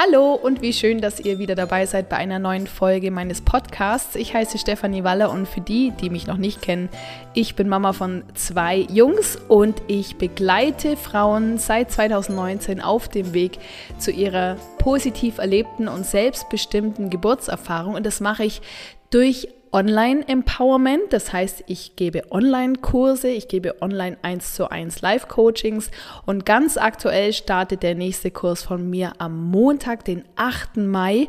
Hallo und wie schön, dass ihr wieder dabei seid bei einer neuen Folge meines Podcasts. Ich heiße Stefanie Waller und für die, die mich noch nicht kennen, ich bin Mama von zwei Jungs und ich begleite Frauen seit 2019 auf dem Weg zu ihrer positiv erlebten und selbstbestimmten Geburtserfahrung und das mache ich durch Online-Empowerment. Das heißt, ich gebe Online-Kurse, ich gebe online 1 zu 1 Live-Coachings und ganz aktuell startet der nächste Kurs von mir am Montag, den 8. Mai.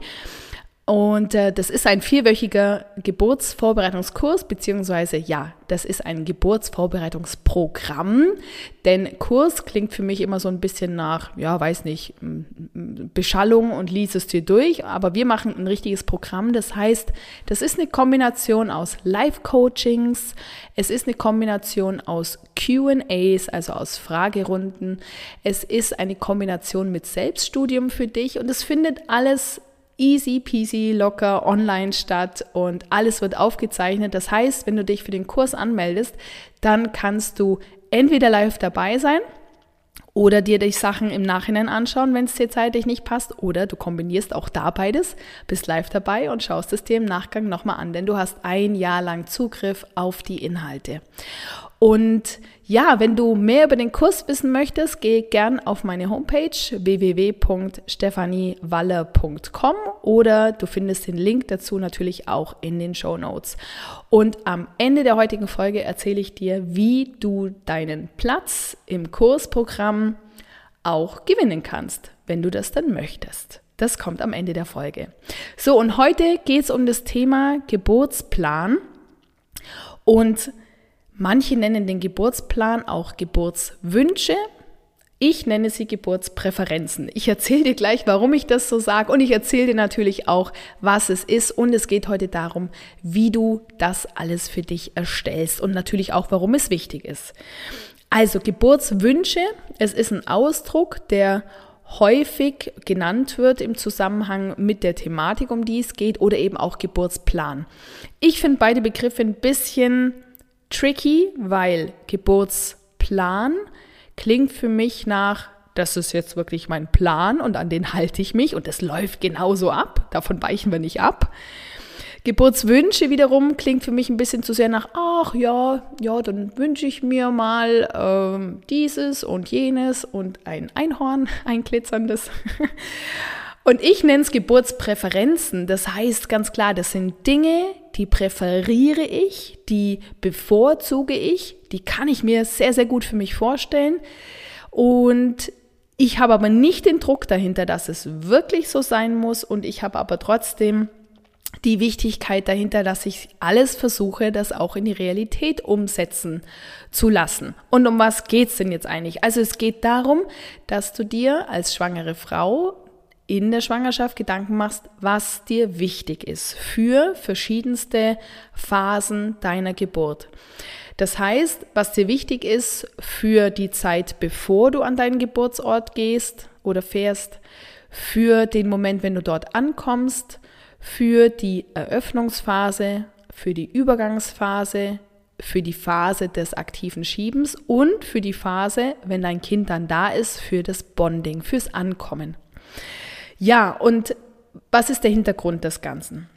Und äh, das ist ein vierwöchiger Geburtsvorbereitungskurs, beziehungsweise ja, das ist ein Geburtsvorbereitungsprogramm. Denn Kurs klingt für mich immer so ein bisschen nach, ja, weiß nicht, Beschallung und lies es dir durch. Aber wir machen ein richtiges Programm. Das heißt, das ist eine Kombination aus Live-Coachings, es ist eine Kombination aus QAs, also aus Fragerunden. Es ist eine Kombination mit Selbststudium für dich und es findet alles easy peasy, locker online statt und alles wird aufgezeichnet. Das heißt, wenn du dich für den Kurs anmeldest, dann kannst du entweder live dabei sein oder dir die Sachen im Nachhinein anschauen, wenn es dir zeitlich nicht passt. Oder du kombinierst auch da beides, bist live dabei und schaust es dir im Nachgang nochmal an, denn du hast ein Jahr lang Zugriff auf die Inhalte. Und ja, wenn du mehr über den Kurs wissen möchtest, geh gern auf meine Homepage www.stephaniewalle.com oder du findest den Link dazu natürlich auch in den Show Notes. Und am Ende der heutigen Folge erzähle ich dir, wie du deinen Platz im Kursprogramm auch gewinnen kannst, wenn du das dann möchtest. Das kommt am Ende der Folge. So, und heute geht es um das Thema Geburtsplan. Und Manche nennen den Geburtsplan auch Geburtswünsche. Ich nenne sie Geburtspräferenzen. Ich erzähle dir gleich, warum ich das so sage und ich erzähle dir natürlich auch, was es ist und es geht heute darum, wie du das alles für dich erstellst und natürlich auch, warum es wichtig ist. Also Geburtswünsche, es ist ein Ausdruck, der häufig genannt wird im Zusammenhang mit der Thematik, um die es geht oder eben auch Geburtsplan. Ich finde beide Begriffe ein bisschen tricky, weil Geburtsplan klingt für mich nach, das ist jetzt wirklich mein Plan und an den halte ich mich und es läuft genauso ab. Davon weichen wir nicht ab. Geburtswünsche wiederum klingt für mich ein bisschen zu sehr nach, ach ja, ja, dann wünsche ich mir mal ähm, dieses und jenes und ein Einhorn, ein glitzerndes. Und ich nenne es Geburtspräferenzen. Das heißt ganz klar, das sind Dinge, die präferiere ich, die bevorzuge ich, die kann ich mir sehr, sehr gut für mich vorstellen. Und ich habe aber nicht den Druck dahinter, dass es wirklich so sein muss. Und ich habe aber trotzdem die Wichtigkeit dahinter, dass ich alles versuche, das auch in die Realität umsetzen zu lassen. Und um was geht's denn jetzt eigentlich? Also es geht darum, dass du dir als schwangere Frau in der Schwangerschaft Gedanken machst, was dir wichtig ist für verschiedenste Phasen deiner Geburt. Das heißt, was dir wichtig ist für die Zeit, bevor du an deinen Geburtsort gehst oder fährst, für den Moment, wenn du dort ankommst, für die Eröffnungsphase, für die Übergangsphase, für die Phase des aktiven Schiebens und für die Phase, wenn dein Kind dann da ist, für das Bonding, fürs Ankommen. Ja, und was ist der Hintergrund des Ganzen?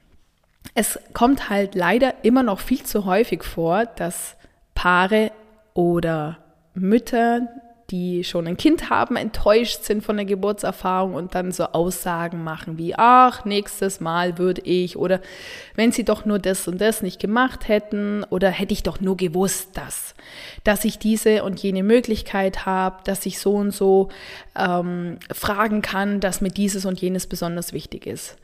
Es kommt halt leider immer noch viel zu häufig vor, dass Paare oder Mütter die schon ein Kind haben, enttäuscht sind von der Geburtserfahrung und dann so Aussagen machen wie, ach, nächstes Mal würde ich oder wenn sie doch nur das und das nicht gemacht hätten oder hätte ich doch nur gewusst, dass, dass ich diese und jene Möglichkeit habe, dass ich so und so ähm, fragen kann, dass mir dieses und jenes besonders wichtig ist.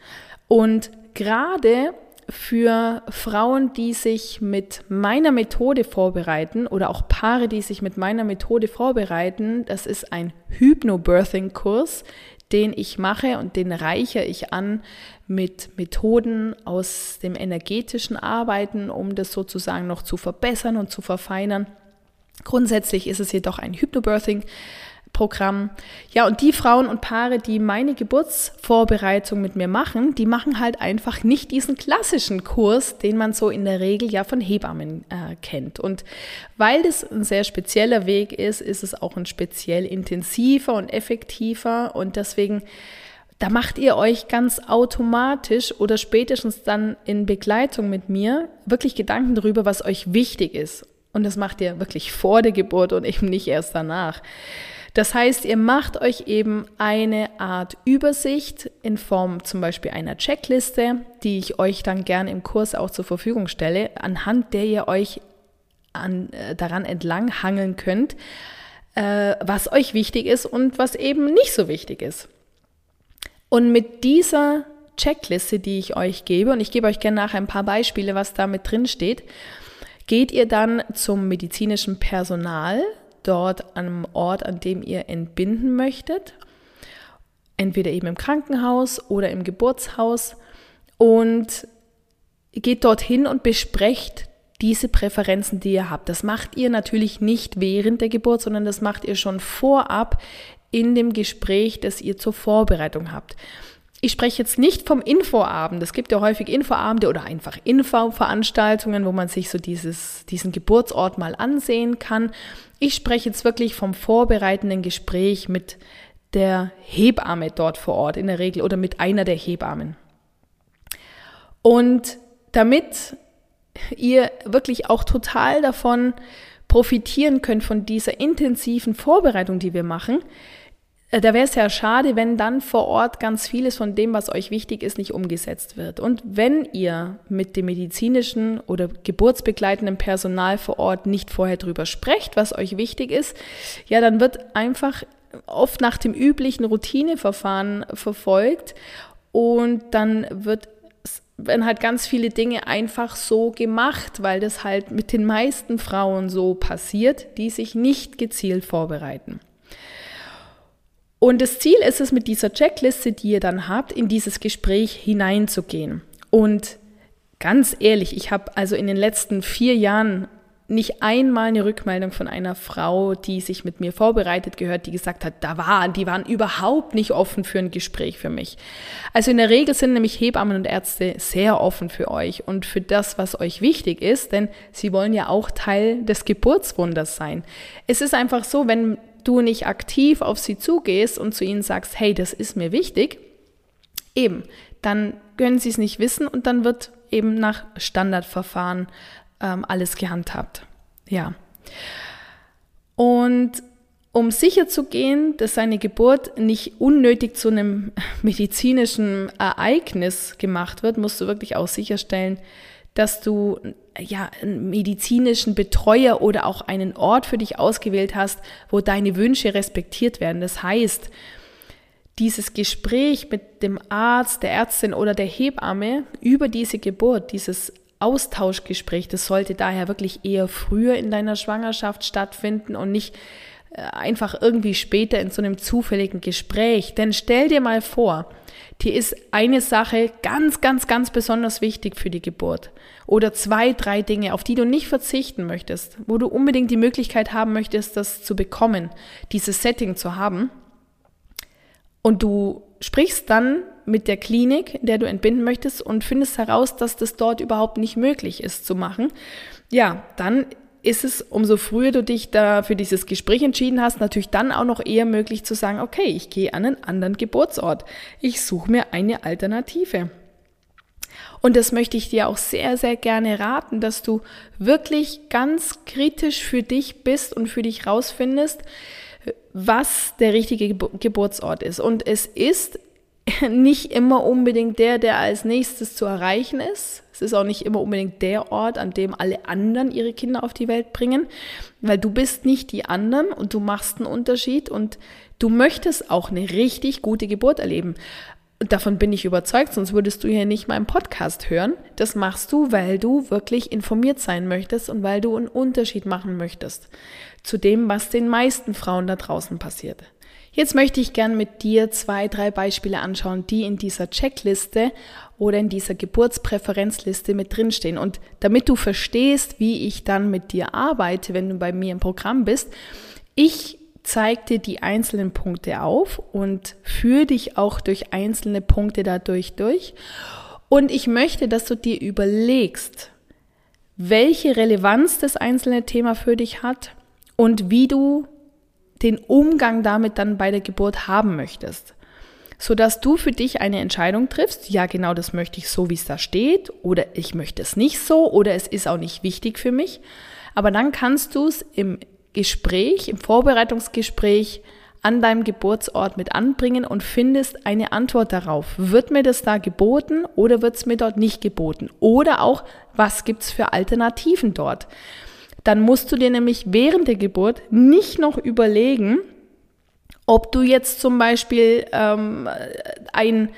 Und gerade für Frauen, die sich mit meiner Methode vorbereiten oder auch Paare, die sich mit meiner Methode vorbereiten. Das ist ein Hypnobirthing-Kurs, den ich mache und den reichere ich an mit Methoden aus dem energetischen Arbeiten, um das sozusagen noch zu verbessern und zu verfeinern. Grundsätzlich ist es jedoch ein Hypnobirthing Programm. Ja, und die Frauen und Paare, die meine Geburtsvorbereitung mit mir machen, die machen halt einfach nicht diesen klassischen Kurs, den man so in der Regel ja von Hebammen äh, kennt. Und weil das ein sehr spezieller Weg ist, ist es auch ein speziell intensiver und effektiver und deswegen da macht ihr euch ganz automatisch oder spätestens dann in Begleitung mit mir wirklich Gedanken darüber, was euch wichtig ist. Und das macht ihr wirklich vor der Geburt und eben nicht erst danach. Das heißt, ihr macht euch eben eine Art Übersicht in Form zum Beispiel einer Checkliste, die ich euch dann gern im Kurs auch zur Verfügung stelle, anhand der ihr euch an, äh, daran entlang hangeln könnt, äh, was euch wichtig ist und was eben nicht so wichtig ist. Und mit dieser Checkliste, die ich euch gebe, und ich gebe euch gerne nachher ein paar Beispiele, was da mit drin steht, geht ihr dann zum medizinischen Personal, dort am Ort, an dem ihr entbinden möchtet, entweder eben im Krankenhaus oder im Geburtshaus und geht dorthin und besprecht diese Präferenzen, die ihr habt. Das macht ihr natürlich nicht während der Geburt, sondern das macht ihr schon vorab in dem Gespräch, das ihr zur Vorbereitung habt. Ich spreche jetzt nicht vom Infoabend. Es gibt ja häufig Infoabende oder einfach Infoveranstaltungen, wo man sich so dieses, diesen Geburtsort mal ansehen kann. Ich spreche jetzt wirklich vom vorbereitenden Gespräch mit der Hebamme dort vor Ort in der Regel oder mit einer der Hebammen. Und damit ihr wirklich auch total davon profitieren könnt, von dieser intensiven Vorbereitung, die wir machen, da wäre es ja schade, wenn dann vor Ort ganz vieles von dem, was euch wichtig ist, nicht umgesetzt wird. Und wenn ihr mit dem medizinischen oder geburtsbegleitenden Personal vor Ort nicht vorher drüber sprecht, was euch wichtig ist, ja, dann wird einfach oft nach dem üblichen Routineverfahren verfolgt und dann wird werden halt ganz viele Dinge einfach so gemacht, weil das halt mit den meisten Frauen so passiert, die sich nicht gezielt vorbereiten. Und das Ziel ist es, mit dieser Checkliste, die ihr dann habt, in dieses Gespräch hineinzugehen. Und ganz ehrlich, ich habe also in den letzten vier Jahren nicht einmal eine Rückmeldung von einer Frau, die sich mit mir vorbereitet gehört, die gesagt hat, da waren, die waren überhaupt nicht offen für ein Gespräch für mich. Also in der Regel sind nämlich Hebammen und Ärzte sehr offen für euch und für das, was euch wichtig ist, denn sie wollen ja auch Teil des Geburtswunders sein. Es ist einfach so, wenn du nicht aktiv auf sie zugehst und zu ihnen sagst, hey, das ist mir wichtig, eben, dann können sie es nicht wissen und dann wird eben nach Standardverfahren ähm, alles gehandhabt. Ja. Und um sicher zu gehen, dass seine Geburt nicht unnötig zu einem medizinischen Ereignis gemacht wird, musst du wirklich auch sicherstellen, dass du ja, einen medizinischen Betreuer oder auch einen Ort für dich ausgewählt hast, wo deine Wünsche respektiert werden. Das heißt, dieses Gespräch mit dem Arzt, der Ärztin oder der Hebamme über diese Geburt, dieses Austauschgespräch, das sollte daher wirklich eher früher in deiner Schwangerschaft stattfinden und nicht äh, einfach irgendwie später in so einem zufälligen Gespräch. Denn stell dir mal vor, dir ist eine Sache ganz, ganz, ganz besonders wichtig für die Geburt. Oder zwei, drei Dinge, auf die du nicht verzichten möchtest, wo du unbedingt die Möglichkeit haben möchtest, das zu bekommen, dieses Setting zu haben. Und du sprichst dann mit der Klinik, in der du entbinden möchtest und findest heraus, dass das dort überhaupt nicht möglich ist zu machen. Ja, dann ist es, umso früher du dich da für dieses Gespräch entschieden hast, natürlich dann auch noch eher möglich zu sagen, okay, ich gehe an einen anderen Geburtsort. Ich suche mir eine Alternative. Und das möchte ich dir auch sehr, sehr gerne raten, dass du wirklich ganz kritisch für dich bist und für dich rausfindest, was der richtige Geburtsort ist. Und es ist nicht immer unbedingt der, der als nächstes zu erreichen ist. Es ist auch nicht immer unbedingt der Ort, an dem alle anderen ihre Kinder auf die Welt bringen, weil du bist nicht die anderen und du machst einen Unterschied und du möchtest auch eine richtig gute Geburt erleben. Und davon bin ich überzeugt, sonst würdest du hier nicht meinen Podcast hören. Das machst du, weil du wirklich informiert sein möchtest und weil du einen Unterschied machen möchtest zu dem, was den meisten Frauen da draußen passiert. Jetzt möchte ich gern mit dir zwei, drei Beispiele anschauen, die in dieser Checkliste oder in dieser Geburtspräferenzliste mit drinstehen. Und damit du verstehst, wie ich dann mit dir arbeite, wenn du bei mir im Programm bist, ich zeige dir die einzelnen Punkte auf und führe dich auch durch einzelne Punkte dadurch durch. Und ich möchte, dass du dir überlegst, welche Relevanz das einzelne Thema für dich hat und wie du den Umgang damit dann bei der Geburt haben möchtest. sodass du für dich eine Entscheidung triffst, ja genau das möchte ich so, wie es da steht, oder ich möchte es nicht so, oder es ist auch nicht wichtig für mich. Aber dann kannst du es im Gespräch, im Vorbereitungsgespräch an deinem Geburtsort mit anbringen und findest eine Antwort darauf. Wird mir das da geboten oder wird es mir dort nicht geboten? Oder auch, was gibt es für Alternativen dort? Dann musst du dir nämlich während der Geburt nicht noch überlegen, ob du jetzt zum Beispiel ähm, ein,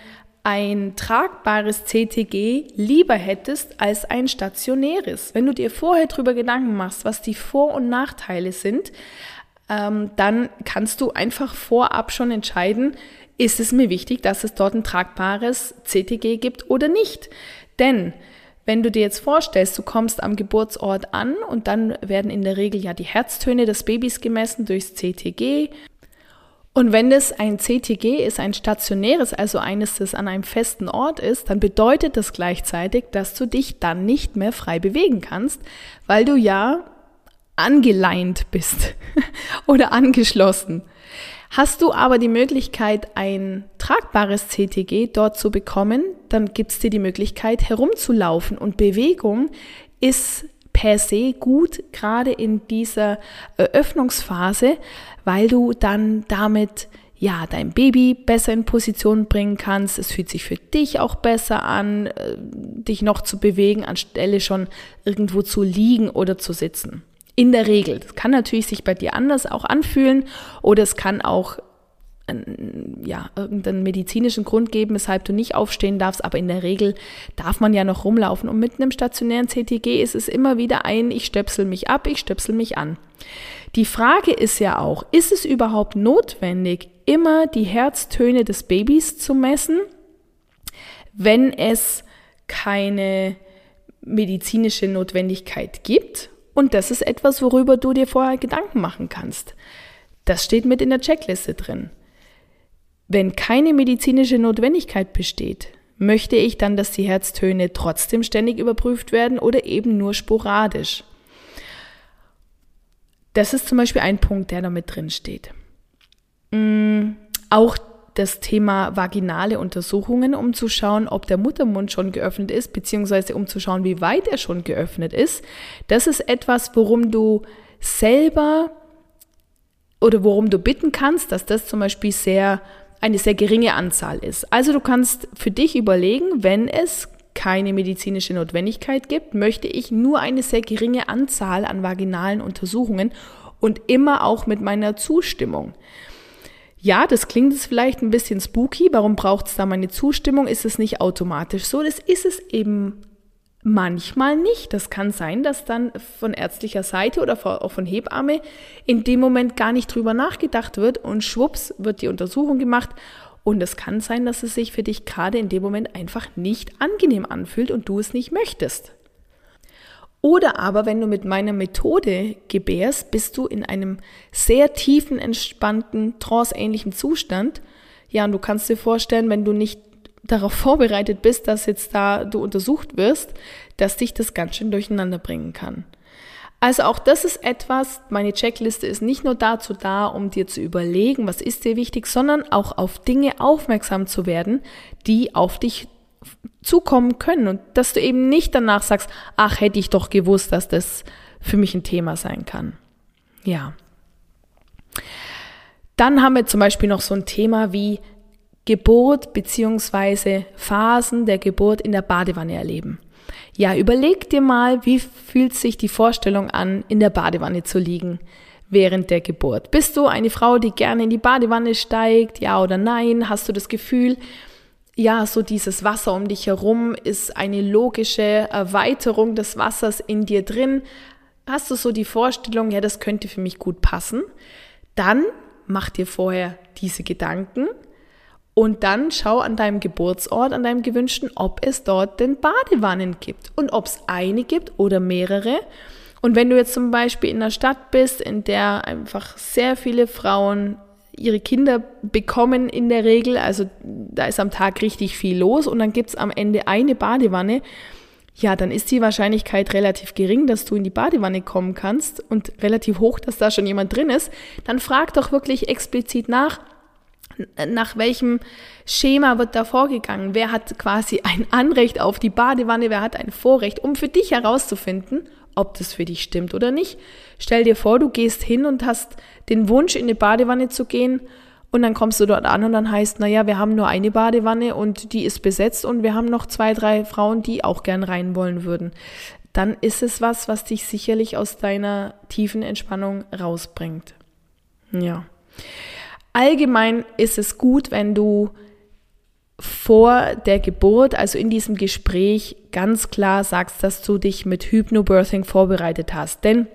ein tragbares CTG lieber hättest als ein stationäres. Wenn du dir vorher darüber Gedanken machst, was die Vor- und Nachteile sind, ähm, dann kannst du einfach vorab schon entscheiden, ist es mir wichtig, dass es dort ein tragbares CTG gibt oder nicht. Denn wenn du dir jetzt vorstellst, du kommst am Geburtsort an und dann werden in der Regel ja die Herztöne des Babys gemessen durchs CTG. Und wenn es ein CTG ist, ein stationäres, also eines, das an einem festen Ort ist, dann bedeutet das gleichzeitig, dass du dich dann nicht mehr frei bewegen kannst, weil du ja angeleint bist oder angeschlossen. Hast du aber die Möglichkeit, ein tragbares CTG dort zu bekommen, dann gibt es dir die Möglichkeit, herumzulaufen. Und Bewegung ist per se gut, gerade in dieser Eröffnungsphase, weil du dann damit ja, dein Baby besser in Position bringen kannst. Es fühlt sich für dich auch besser an, äh, dich noch zu bewegen, anstelle schon irgendwo zu liegen oder zu sitzen. In der Regel. Das kann natürlich sich bei dir anders auch anfühlen oder es kann auch ja, irgendeinen medizinischen Grund geben, weshalb du nicht aufstehen darfst, aber in der Regel darf man ja noch rumlaufen. Und mit einem stationären CTG ist es immer wieder ein, ich stöpsel mich ab, ich stöpsel mich an. Die Frage ist ja auch, ist es überhaupt notwendig, immer die Herztöne des Babys zu messen, wenn es keine medizinische Notwendigkeit gibt? Und das ist etwas, worüber du dir vorher Gedanken machen kannst. Das steht mit in der Checkliste drin. Wenn keine medizinische Notwendigkeit besteht, möchte ich dann, dass die Herztöne trotzdem ständig überprüft werden oder eben nur sporadisch. Das ist zum Beispiel ein Punkt, der da mit drin steht. Mm, auch das Thema vaginale Untersuchungen, um zu schauen, ob der Muttermund schon geöffnet ist, beziehungsweise um zu schauen, wie weit er schon geöffnet ist. Das ist etwas, worum du selber oder worum du bitten kannst, dass das zum Beispiel sehr eine sehr geringe Anzahl ist. Also du kannst für dich überlegen, wenn es keine medizinische Notwendigkeit gibt, möchte ich nur eine sehr geringe Anzahl an vaginalen Untersuchungen und immer auch mit meiner Zustimmung. Ja, das klingt jetzt vielleicht ein bisschen spooky. Warum braucht es da meine Zustimmung? Ist es nicht automatisch so? Das ist es eben Manchmal nicht. Das kann sein, dass dann von ärztlicher Seite oder auch von Hebamme in dem Moment gar nicht drüber nachgedacht wird und schwupps wird die Untersuchung gemacht. Und es kann sein, dass es sich für dich gerade in dem Moment einfach nicht angenehm anfühlt und du es nicht möchtest. Oder aber, wenn du mit meiner Methode gebärst, bist du in einem sehr tiefen, entspannten, tranceähnlichen Zustand. Ja, und du kannst dir vorstellen, wenn du nicht darauf vorbereitet bist, dass jetzt da du untersucht wirst, dass dich das ganz schön durcheinander bringen kann. Also auch das ist etwas, meine Checkliste ist nicht nur dazu da, um dir zu überlegen, was ist dir wichtig, sondern auch auf Dinge aufmerksam zu werden, die auf dich zukommen können und dass du eben nicht danach sagst, ach, hätte ich doch gewusst, dass das für mich ein Thema sein kann. Ja. Dann haben wir zum Beispiel noch so ein Thema wie Geburt bzw. Phasen der Geburt in der Badewanne erleben. Ja, überleg dir mal, wie fühlt sich die Vorstellung an, in der Badewanne zu liegen während der Geburt. Bist du eine Frau, die gerne in die Badewanne steigt, ja oder nein? Hast du das Gefühl, ja, so dieses Wasser um dich herum ist eine logische Erweiterung des Wassers in dir drin? Hast du so die Vorstellung, ja, das könnte für mich gut passen? Dann mach dir vorher diese Gedanken, und dann schau an deinem Geburtsort, an deinem gewünschten, ob es dort denn Badewannen gibt und ob es eine gibt oder mehrere. Und wenn du jetzt zum Beispiel in einer Stadt bist, in der einfach sehr viele Frauen ihre Kinder bekommen in der Regel, also da ist am Tag richtig viel los und dann gibt es am Ende eine Badewanne, ja, dann ist die Wahrscheinlichkeit relativ gering, dass du in die Badewanne kommen kannst und relativ hoch, dass da schon jemand drin ist. Dann frag doch wirklich explizit nach, nach welchem Schema wird da vorgegangen? Wer hat quasi ein Anrecht auf die Badewanne? Wer hat ein Vorrecht? Um für dich herauszufinden, ob das für dich stimmt oder nicht. Stell dir vor, du gehst hin und hast den Wunsch, in eine Badewanne zu gehen und dann kommst du dort an und dann heißt, naja, wir haben nur eine Badewanne und die ist besetzt und wir haben noch zwei, drei Frauen, die auch gern rein wollen würden. Dann ist es was, was dich sicherlich aus deiner tiefen Entspannung rausbringt. Ja. Allgemein ist es gut, wenn du vor der Geburt, also in diesem Gespräch, ganz klar sagst, dass du dich mit Hypnobirthing vorbereitet hast. Denn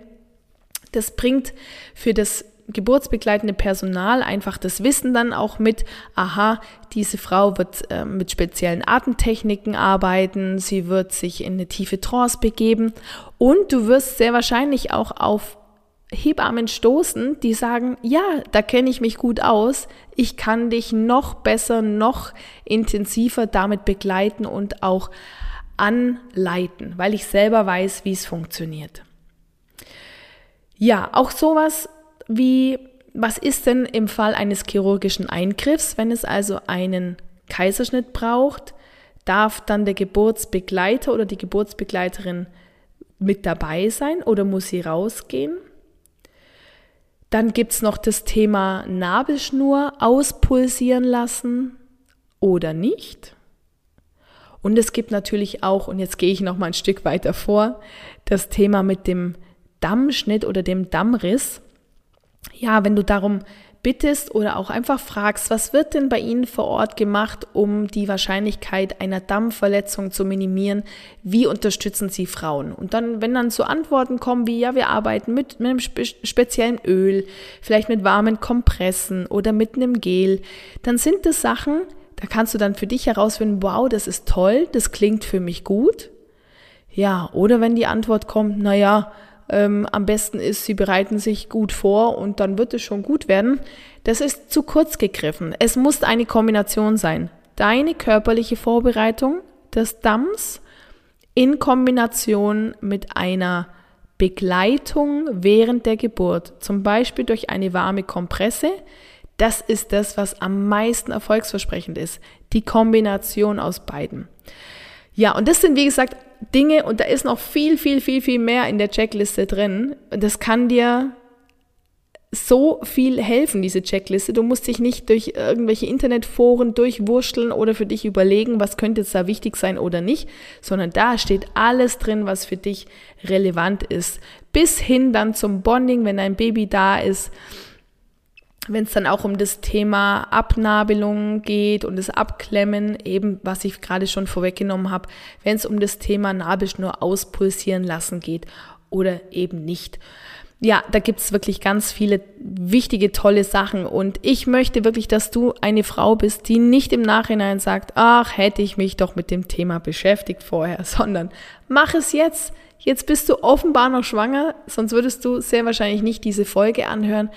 das bringt für das geburtsbegleitende Personal einfach das Wissen dann auch mit, aha, diese Frau wird äh, mit speziellen Atemtechniken arbeiten, sie wird sich in eine tiefe Trance begeben und du wirst sehr wahrscheinlich auch auf Hebammen stoßen, die sagen, ja, da kenne ich mich gut aus, ich kann dich noch besser, noch intensiver damit begleiten und auch anleiten, weil ich selber weiß, wie es funktioniert. Ja, auch sowas wie, was ist denn im Fall eines chirurgischen Eingriffs, wenn es also einen Kaiserschnitt braucht, darf dann der Geburtsbegleiter oder die Geburtsbegleiterin mit dabei sein oder muss sie rausgehen? Dann gibt es noch das Thema Nabelschnur auspulsieren lassen oder nicht. Und es gibt natürlich auch, und jetzt gehe ich noch mal ein Stück weiter vor, das Thema mit dem Dammschnitt oder dem Dammriss. Ja, wenn du darum bittest oder auch einfach fragst, was wird denn bei Ihnen vor Ort gemacht, um die Wahrscheinlichkeit einer Dammverletzung zu minimieren? Wie unterstützen Sie Frauen? Und dann, wenn dann so Antworten kommen wie, ja, wir arbeiten mit, mit einem spe speziellen Öl, vielleicht mit warmen Kompressen oder mit einem Gel, dann sind das Sachen, da kannst du dann für dich herausfinden, wow, das ist toll, das klingt für mich gut. Ja, oder wenn die Antwort kommt, na ja, ähm, am besten ist, sie bereiten sich gut vor und dann wird es schon gut werden. Das ist zu kurz gegriffen. Es muss eine Kombination sein. Deine körperliche Vorbereitung des Damms in Kombination mit einer Begleitung während der Geburt, zum Beispiel durch eine warme Kompresse, das ist das, was am meisten erfolgsversprechend ist. Die Kombination aus beiden. Ja, und das sind, wie gesagt, Dinge, und da ist noch viel, viel, viel, viel mehr in der Checkliste drin. Das kann dir so viel helfen, diese Checkliste. Du musst dich nicht durch irgendwelche Internetforen durchwurschteln oder für dich überlegen, was könnte jetzt da wichtig sein oder nicht, sondern da steht alles drin, was für dich relevant ist. Bis hin dann zum Bonding, wenn dein Baby da ist wenn es dann auch um das Thema Abnabelung geht und das Abklemmen, eben was ich gerade schon vorweggenommen habe, wenn es um das Thema Nabelschnur auspulsieren lassen geht oder eben nicht. Ja, da gibt es wirklich ganz viele wichtige, tolle Sachen. Und ich möchte wirklich, dass du eine Frau bist, die nicht im Nachhinein sagt, ach, hätte ich mich doch mit dem Thema beschäftigt vorher, sondern mach es jetzt. Jetzt bist du offenbar noch schwanger, sonst würdest du sehr wahrscheinlich nicht diese Folge anhören.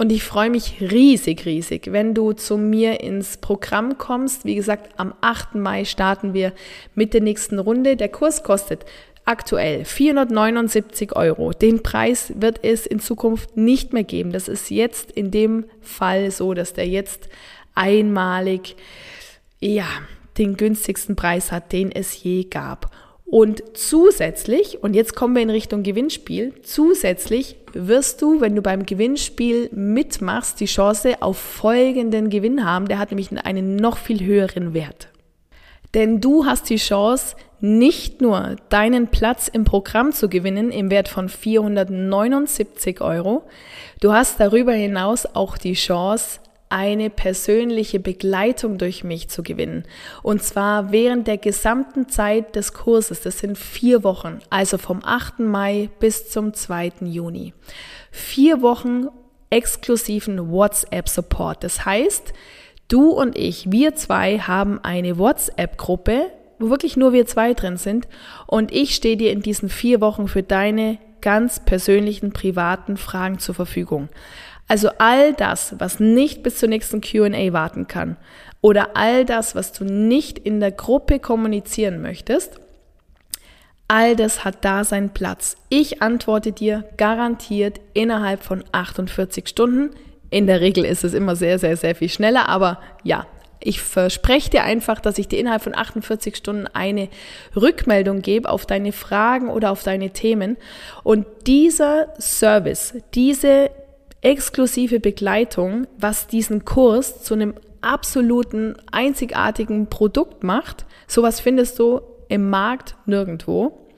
Und ich freue mich riesig, riesig, wenn du zu mir ins Programm kommst. Wie gesagt, am 8. Mai starten wir mit der nächsten Runde. Der Kurs kostet aktuell 479 Euro. Den Preis wird es in Zukunft nicht mehr geben. Das ist jetzt in dem Fall so, dass der jetzt einmalig, ja, den günstigsten Preis hat, den es je gab. Und zusätzlich, und jetzt kommen wir in Richtung Gewinnspiel, zusätzlich wirst du, wenn du beim Gewinnspiel mitmachst, die Chance auf folgenden Gewinn haben. Der hat nämlich einen noch viel höheren Wert. Denn du hast die Chance, nicht nur deinen Platz im Programm zu gewinnen im Wert von 479 Euro, du hast darüber hinaus auch die Chance, eine persönliche Begleitung durch mich zu gewinnen. Und zwar während der gesamten Zeit des Kurses. Das sind vier Wochen, also vom 8. Mai bis zum 2. Juni. Vier Wochen exklusiven WhatsApp-Support. Das heißt, du und ich, wir zwei haben eine WhatsApp-Gruppe, wo wirklich nur wir zwei drin sind. Und ich stehe dir in diesen vier Wochen für deine ganz persönlichen, privaten Fragen zur Verfügung. Also all das, was nicht bis zur nächsten QA warten kann oder all das, was du nicht in der Gruppe kommunizieren möchtest, all das hat da seinen Platz. Ich antworte dir garantiert innerhalb von 48 Stunden In der Regel ist es immer sehr, sehr, sehr viel schneller, aber ja, ich verspreche dir einfach, dass ich dir innerhalb von 48 Stunden eine Rückmeldung gebe auf deine Fragen oder auf deine Themen. Und dieser Service, diese exklusive Begleitung, was diesen Kurs zu einem absoluten, einzigartigen Produkt macht, sowas findest du im Markt nirgendwo.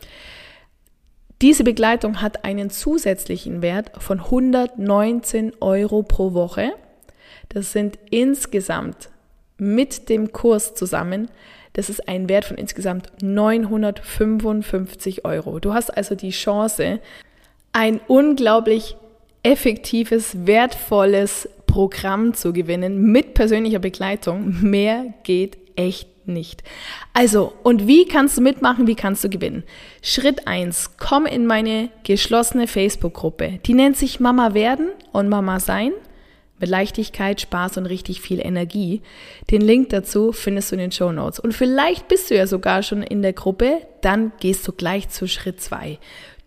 Diese Begleitung hat einen zusätzlichen Wert von 119 Euro pro Woche. Das sind insgesamt mit dem Kurs zusammen, das ist ein Wert von insgesamt 955 Euro. Du hast also die Chance, ein unglaublich effektives, wertvolles Programm zu gewinnen mit persönlicher Begleitung. Mehr geht echt nicht. Also, und wie kannst du mitmachen? Wie kannst du gewinnen? Schritt eins: komm in meine geschlossene Facebook-Gruppe. Die nennt sich Mama werden und Mama sein mit Leichtigkeit, Spaß und richtig viel Energie. Den Link dazu findest du in den Show Notes. Und vielleicht bist du ja sogar schon in der Gruppe, dann gehst du gleich zu Schritt zwei.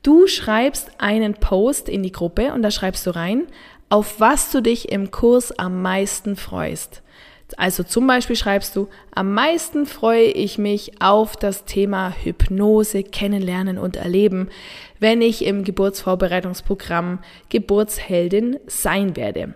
Du schreibst einen Post in die Gruppe und da schreibst du rein, auf was du dich im Kurs am meisten freust. Also zum Beispiel schreibst du, am meisten freue ich mich auf das Thema Hypnose kennenlernen und erleben, wenn ich im Geburtsvorbereitungsprogramm Geburtsheldin sein werde.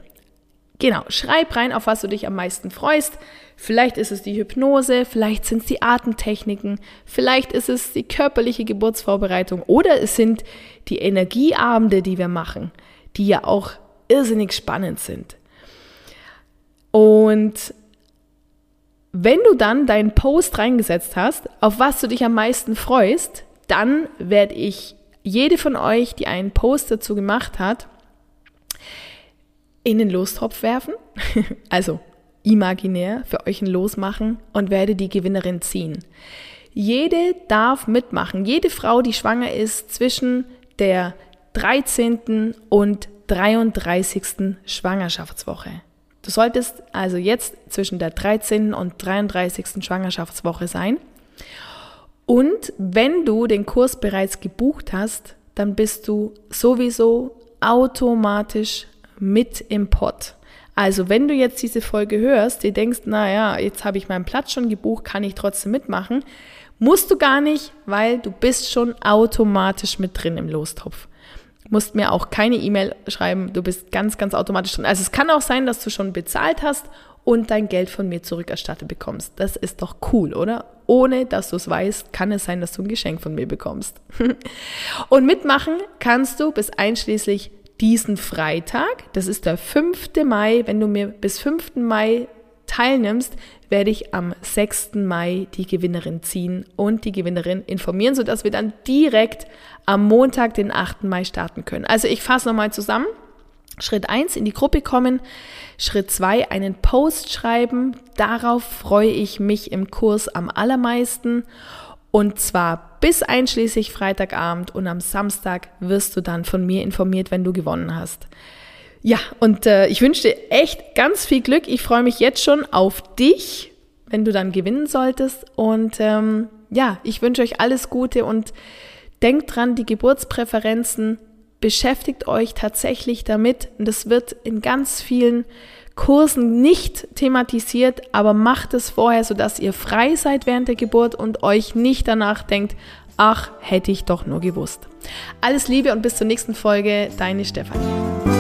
Genau, schreib rein, auf was du dich am meisten freust. Vielleicht ist es die Hypnose, vielleicht sind es die Atemtechniken, vielleicht ist es die körperliche Geburtsvorbereitung oder es sind die Energieabende, die wir machen, die ja auch irrsinnig spannend sind. Und wenn du dann deinen Post reingesetzt hast, auf was du dich am meisten freust, dann werde ich jede von euch, die einen Post dazu gemacht hat, in den Lostopf werfen, also imaginär für euch ein Los machen und werde die Gewinnerin ziehen. Jede darf mitmachen. Jede Frau, die schwanger ist zwischen der 13. und 33. Schwangerschaftswoche. Du solltest also jetzt zwischen der 13. und 33. Schwangerschaftswoche sein. Und wenn du den Kurs bereits gebucht hast, dann bist du sowieso automatisch mit im Pott. Also wenn du jetzt diese Folge hörst, dir denkst, naja, jetzt habe ich meinen Platz schon gebucht, kann ich trotzdem mitmachen, musst du gar nicht, weil du bist schon automatisch mit drin im Lostopf. Musst mir auch keine E-Mail schreiben, du bist ganz, ganz automatisch drin. Also es kann auch sein, dass du schon bezahlt hast und dein Geld von mir zurückerstattet bekommst. Das ist doch cool, oder? Ohne dass du es weißt, kann es sein, dass du ein Geschenk von mir bekommst. und mitmachen kannst du bis einschließlich diesen Freitag, das ist der 5. Mai, wenn du mir bis 5. Mai teilnimmst, werde ich am 6. Mai die Gewinnerin ziehen und die Gewinnerin informieren, sodass wir dann direkt am Montag, den 8. Mai starten können. Also ich fasse nochmal zusammen. Schritt 1 in die Gruppe kommen. Schritt 2 einen Post schreiben. Darauf freue ich mich im Kurs am allermeisten. Und zwar bis einschließlich Freitagabend und am Samstag wirst du dann von mir informiert, wenn du gewonnen hast. Ja, und äh, ich wünsche dir echt ganz viel Glück. Ich freue mich jetzt schon auf dich, wenn du dann gewinnen solltest. Und ähm, ja, ich wünsche euch alles Gute und denkt dran, die Geburtspräferenzen, beschäftigt euch tatsächlich damit. Und das wird in ganz vielen Kursen nicht thematisiert, aber macht es vorher, sodass ihr frei seid während der Geburt und euch nicht danach denkt, ach, hätte ich doch nur gewusst. Alles Liebe und bis zur nächsten Folge, deine Stefanie.